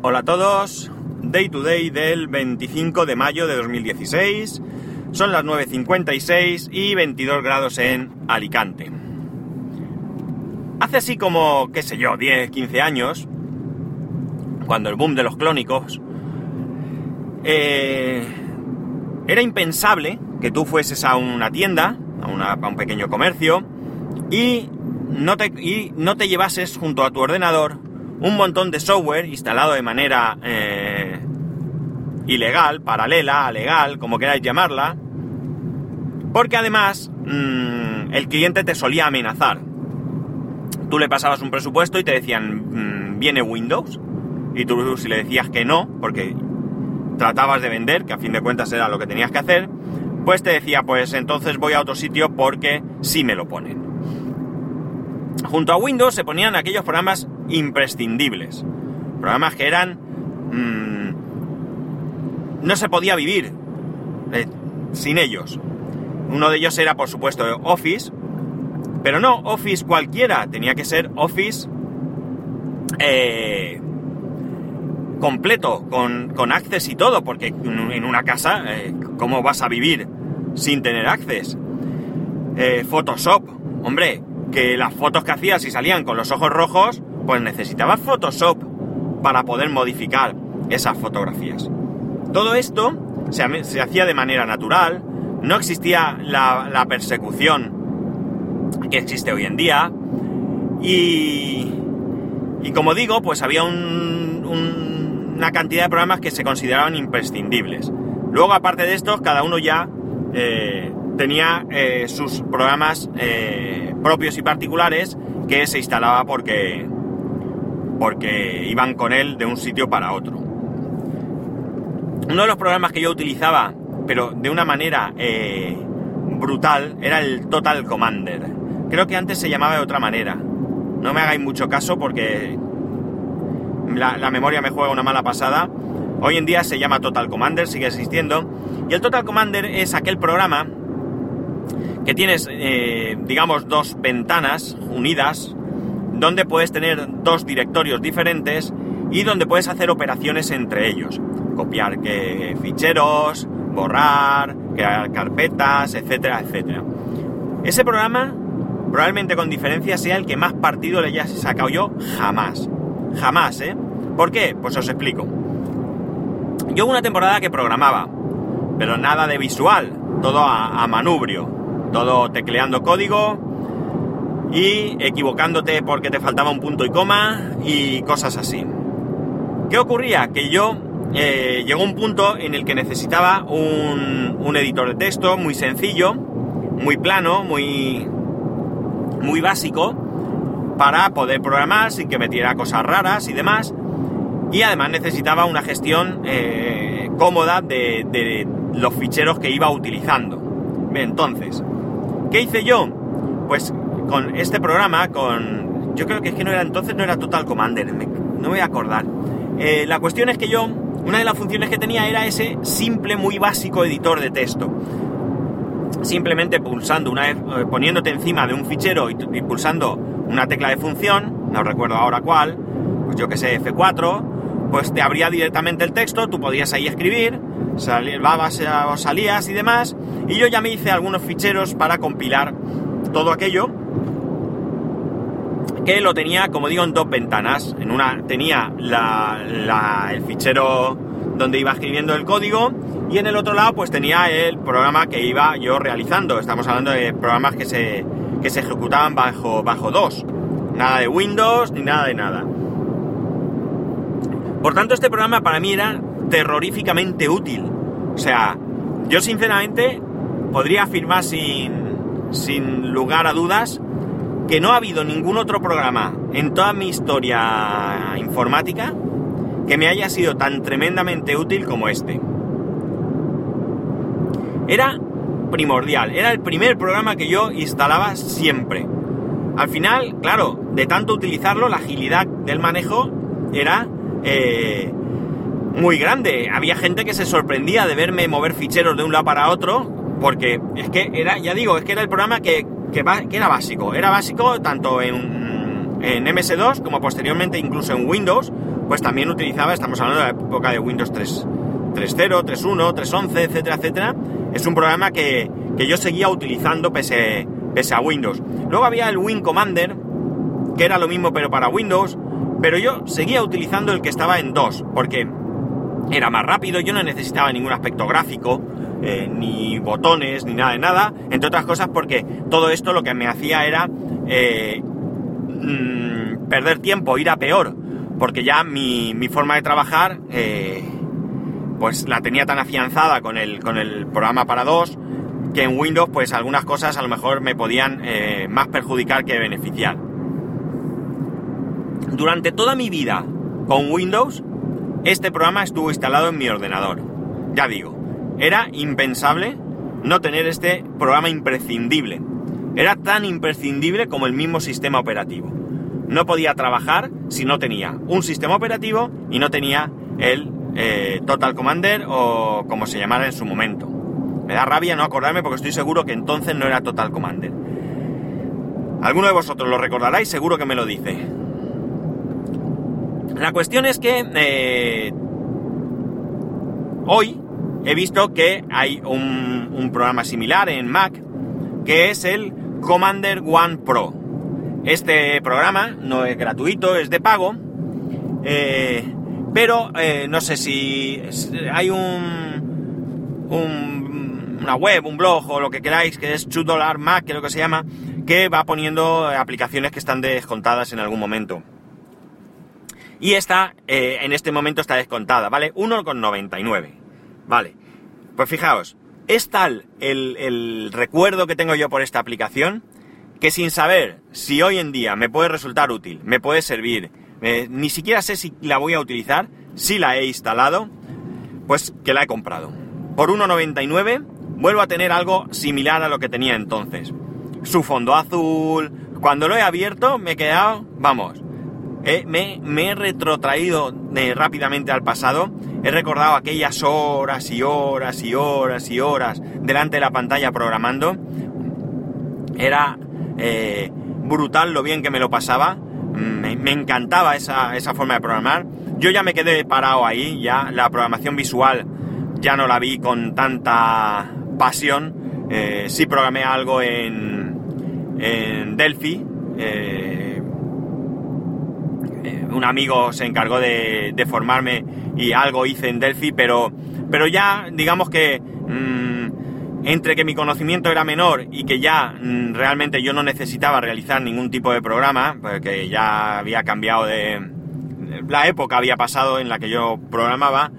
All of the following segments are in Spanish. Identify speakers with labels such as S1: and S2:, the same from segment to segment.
S1: Hola a todos, Day to Day del 25 de mayo de 2016, son las 9.56 y 22 grados en Alicante. Hace así como, qué sé yo, 10, 15 años, cuando el boom de los clónicos, eh, era impensable que tú fueses a una tienda, a, un pequeño comercio, y no te llevases junto a tu ordenador un montón de software instalado de manera eh, ilegal, paralela, legal, como queráis llamarla, porque además mmm, el cliente te solía amenazar. Tú le pasabas un presupuesto y te decían, mmm, viene Windows, y tú si le decías que no, porque tratabas de vender, que a fin de cuentas era lo que tenías que hacer, pues te decía, pues entonces voy a otro sitio porque sí me lo ponen. Junto a Windows se ponían aquellos programas imprescindibles. Programas que eran... Mmm, no se podía vivir eh, sin ellos. Uno de ellos era, por supuesto, Office. Pero no Office cualquiera. Tenía que ser Office... Eh, completo, con, con Access y todo, porque en una casa, eh, ¿cómo vas a vivir sin tener Access? Eh, Photoshop, hombre, que las fotos que hacías y salían con los ojos rojos, pues necesitabas Photoshop para poder modificar esas fotografías. Todo esto se, se hacía de manera natural, no existía la, persecución que existe hoy en día, y, y como digo, pues había un, un, una cantidad de programas que se consideraban imprescindibles. Luego, aparte de estos, cada uno ya eh, tenía eh, sus programas eh, propios y particulares que se instalaba porque, porque iban con él de un sitio para otro. Uno de los programas que yo utilizaba, pero de una manera eh, brutal, era el Total Commander. Creo que antes se llamaba de otra manera. No me hagáis mucho caso porque la, memoria me juega una mala pasada. Hoy en día se llama Total Commander, sigue existiendo. Y el Total Commander es aquel programa que tienes, eh, digamos, dos ventanas unidas donde puedes tener dos directorios diferentes y donde puedes hacer operaciones entre ellos. Copiar ficheros, borrar, crear carpetas, etcétera, etcétera. Ese programa, probablemente con diferencia, sea el que más partido le haya sacado yo jamás. Jamás, ¿eh? ¿Por qué? Pues os explico. Yo una temporada que programaba, pero nada de visual, todo a, a manubrio, todo tecleando código y equivocándote porque te faltaba un punto y coma y cosas así. ¿Qué ocurría? Que yo eh, llegó un punto en el que necesitaba un, un, editor de texto muy sencillo, muy plano, muy, muy básico, para poder programar sin que metiera cosas raras y demás. Y además necesitaba una gestión eh, cómoda de, de, los ficheros que iba utilizando. Entonces, ¿qué hice yo? Pues con este programa, con... Yo creo que es que no era entonces, no era Total Commander, no me voy a acordar. Eh, la cuestión es que yo, una de las funciones que tenía era ese simple, muy básico editor de texto. Simplemente pulsando una vez, eh, poniéndote encima de un fichero y, pulsando una tecla de función, no recuerdo ahora cuál, pues yo que sé, F4, pues te abría directamente el texto, tú podías ahí escribir, salías y demás, y yo ya me hice algunos ficheros para compilar todo aquello que lo tenía, como digo, en dos ventanas. En una tenía el fichero donde iba escribiendo el código y en el otro lado pues tenía el programa que iba yo realizando. Estamos hablando de programas que se, que se ejecutaban bajo, bajo DOS. Nada de Windows ni nada de nada. Por tanto, este programa para mí era terroríficamente útil. O sea, yo sinceramente podría afirmar sin, sin lugar a dudas que no ha habido ningún otro programa en toda mi historia informática que me haya sido tan tremendamente útil como este. Era primordial, era el primer programa que yo instalaba siempre. Al final, claro, de tanto utilizarlo, la agilidad del manejo era eh, muy grande. Había gente que se sorprendía de verme mover ficheros de un lado para otro, porque es que era, ya digo, es que era el programa que, que, que era básico. Era básico tanto en, en, MS2 como posteriormente incluso en Windows, pues también utilizaba, estamos hablando de la época de Windows 3, 3.0, 3.1, 3.11, etcétera, etcétera. Es un programa que, yo seguía utilizando pese, pese a Windows. Luego había el Win Commander, que era lo mismo pero para Windows, pero yo seguía utilizando el que estaba en 2, porque era más rápido, yo no necesitaba ningún aspecto gráfico, eh, ni botones, ni nada de nada, entre otras cosas porque todo esto lo que me hacía era eh, mm, perder tiempo, ir a peor, porque ya mi, forma de trabajar eh, pues la tenía tan afianzada con el, con el programa para dos que en Windows pues algunas cosas a lo mejor me podían más perjudicar que beneficiar. Durante toda mi vida con Windows, este programa estuvo instalado en mi ordenador. Ya digo, era impensable no tener este programa imprescindible. Era tan imprescindible como el mismo sistema operativo. No podía trabajar si no tenía un sistema operativo y no tenía el eh, Total Commander o como se llamara en su momento. Me da rabia no acordarme porque estoy seguro que entonces no era Total Commander. Alguno de vosotros lo recordará y seguro que me lo dice. La cuestión es que eh, hoy he visto que hay un, programa similar en Mac que es el Commander One Pro. Este programa no es gratuito, es de pago, eh, pero eh, no sé si hay un, una web, un blog o lo que queráis, que es 2 Mac, creo que se llama, que va poniendo aplicaciones que están descontadas en algún momento. Y esta, eh, en este momento está descontada, ¿vale? 1,99. Vale. Pues fijaos, es tal el, recuerdo que tengo yo por esta aplicación que sin saber si hoy en día me puede resultar útil, me puede servir, eh, ni siquiera sé si la voy a utilizar, si la he instalado, pues que la he comprado. Por 1,99 vuelvo a tener algo similar a lo que tenía entonces. Su fondo azul, cuando lo he abierto me he quedado, vamos, eh, me, he retrotraído eh, rápidamente al pasado, he recordado aquellas horas y horas y horas y horas delante de la pantalla programando. Era eh, brutal lo bien que me lo pasaba, me, encantaba esa, forma de programar. Yo ya me quedé parado ahí, ya la programación visual ya no la vi con tanta pasión. sí programé algo en, en Delphi un amigo se encargó de, formarme y algo hice en Delphi, pero, pero ya digamos que mm, entre que mi conocimiento era menor y que ya mm, realmente yo no necesitaba realizar ningún tipo de programa, porque ya había cambiado de... La época había pasado en la que yo programaba,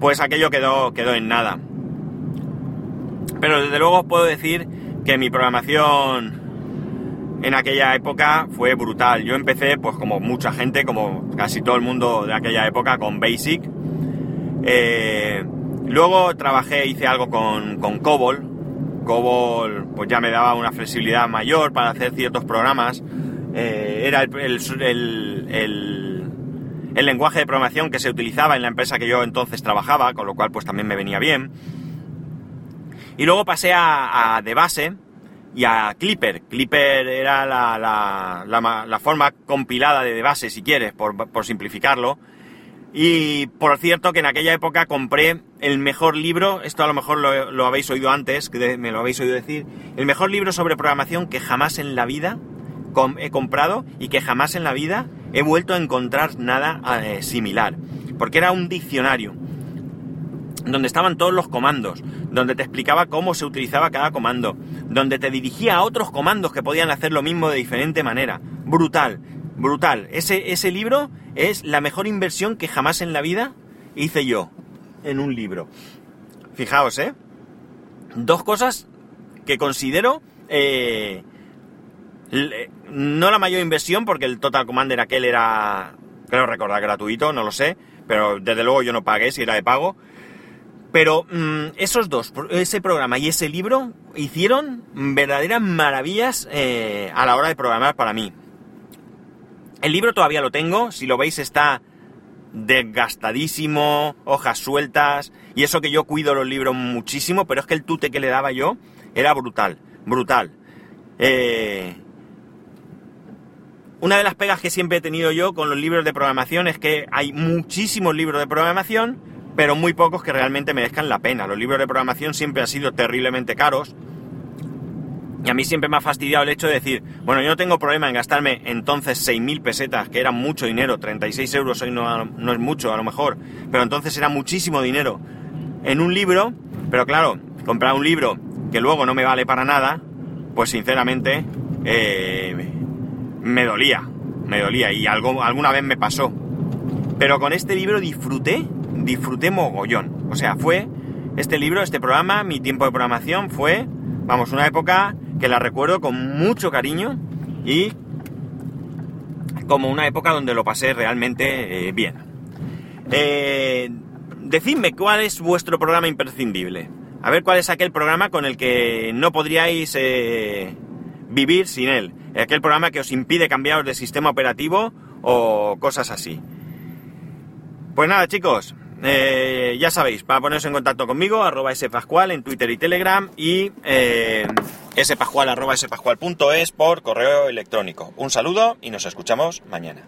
S1: pues aquello quedó, quedó en nada. Pero desde luego puedo decir que mi programación en aquella época fue brutal. Yo empecé, pues como mucha gente, como casi todo el mundo de aquella época, con Basic. Eh, luego trabajé, hice algo con, COBOL. COBOL pues ya me daba una flexibilidad mayor para hacer ciertos programas. Eh, era el, lenguaje de programación que se utilizaba en la empresa que yo entonces trabajaba, con lo cual pues también me venía bien. Y luego pasé a, a de base, y a Clipper. Clipper era la, forma compilada de base, si quieres, por, simplificarlo. Y por cierto que en aquella época compré el mejor libro, esto a lo mejor lo, habéis oído antes, que me lo habéis oído decir, el mejor libro sobre programación que jamás en la vida he comprado y que jamás en la vida he vuelto a encontrar nada eh, similar. Porque era un diccionario donde estaban todos los comandos, donde te explicaba cómo se utilizaba cada comando, donde te dirigía a otros comandos que podían hacer lo mismo de diferente manera. Brutal, brutal. Ese, ese libro es la mejor inversión que jamás en la vida hice yo en un libro. Fijaos, ¿eh? Dos cosas que considero... Eh, no la mayor inversión, porque el Total Commander aquel era, creo recordar, gratuito, no lo sé, pero desde luego yo no pagué si era de pago. Pero mm, esos dos, ese programa y ese libro, hicieron verdaderas maravillas eh, a la hora de programar para mí. El libro todavía lo tengo, si lo veis está desgastadísimo, hojas sueltas, y eso que yo cuido los libros muchísimo, pero es que el tute que le daba yo era brutal, brutal. Eh, una de las pegas que siempre he tenido yo con los libros de programación es que hay muchísimos libros de programación, pero muy pocos que realmente merezcan la pena. Los libros de programación siempre han sido terriblemente caros. Y a mí siempre me ha fastidiado el hecho de decir, bueno, yo no tengo problema en gastarme entonces 6.000 pesetas, que era mucho dinero, 36 euros hoy no, no es mucho a lo mejor, pero entonces era muchísimo dinero en un libro, pero claro, comprar un libro que luego no me vale para nada, pues sinceramente eh, me dolía, me dolía y algo, alguna vez me pasó. Pero con este libro disfruté, disfruté mogollón. O sea, fue este libro, este programa, mi tiempo de programación fue, vamos, una época que la recuerdo con mucho cariño y como una época donde lo pasé realmente eh, bien. Eh, decidme cuál es vuestro programa imprescindible. A ver cuál es aquel programa con el que no podríais eh, vivir sin él. Aquel programa que os impide cambiaros de sistema operativo o cosas así. Pues nada, chicos, eh, ya sabéis, para poneros en contacto conmigo, arroba spascual en Twitter y Telegram y eh, spascual arroba spascual.es por correo electrónico. Un saludo y nos escuchamos mañana.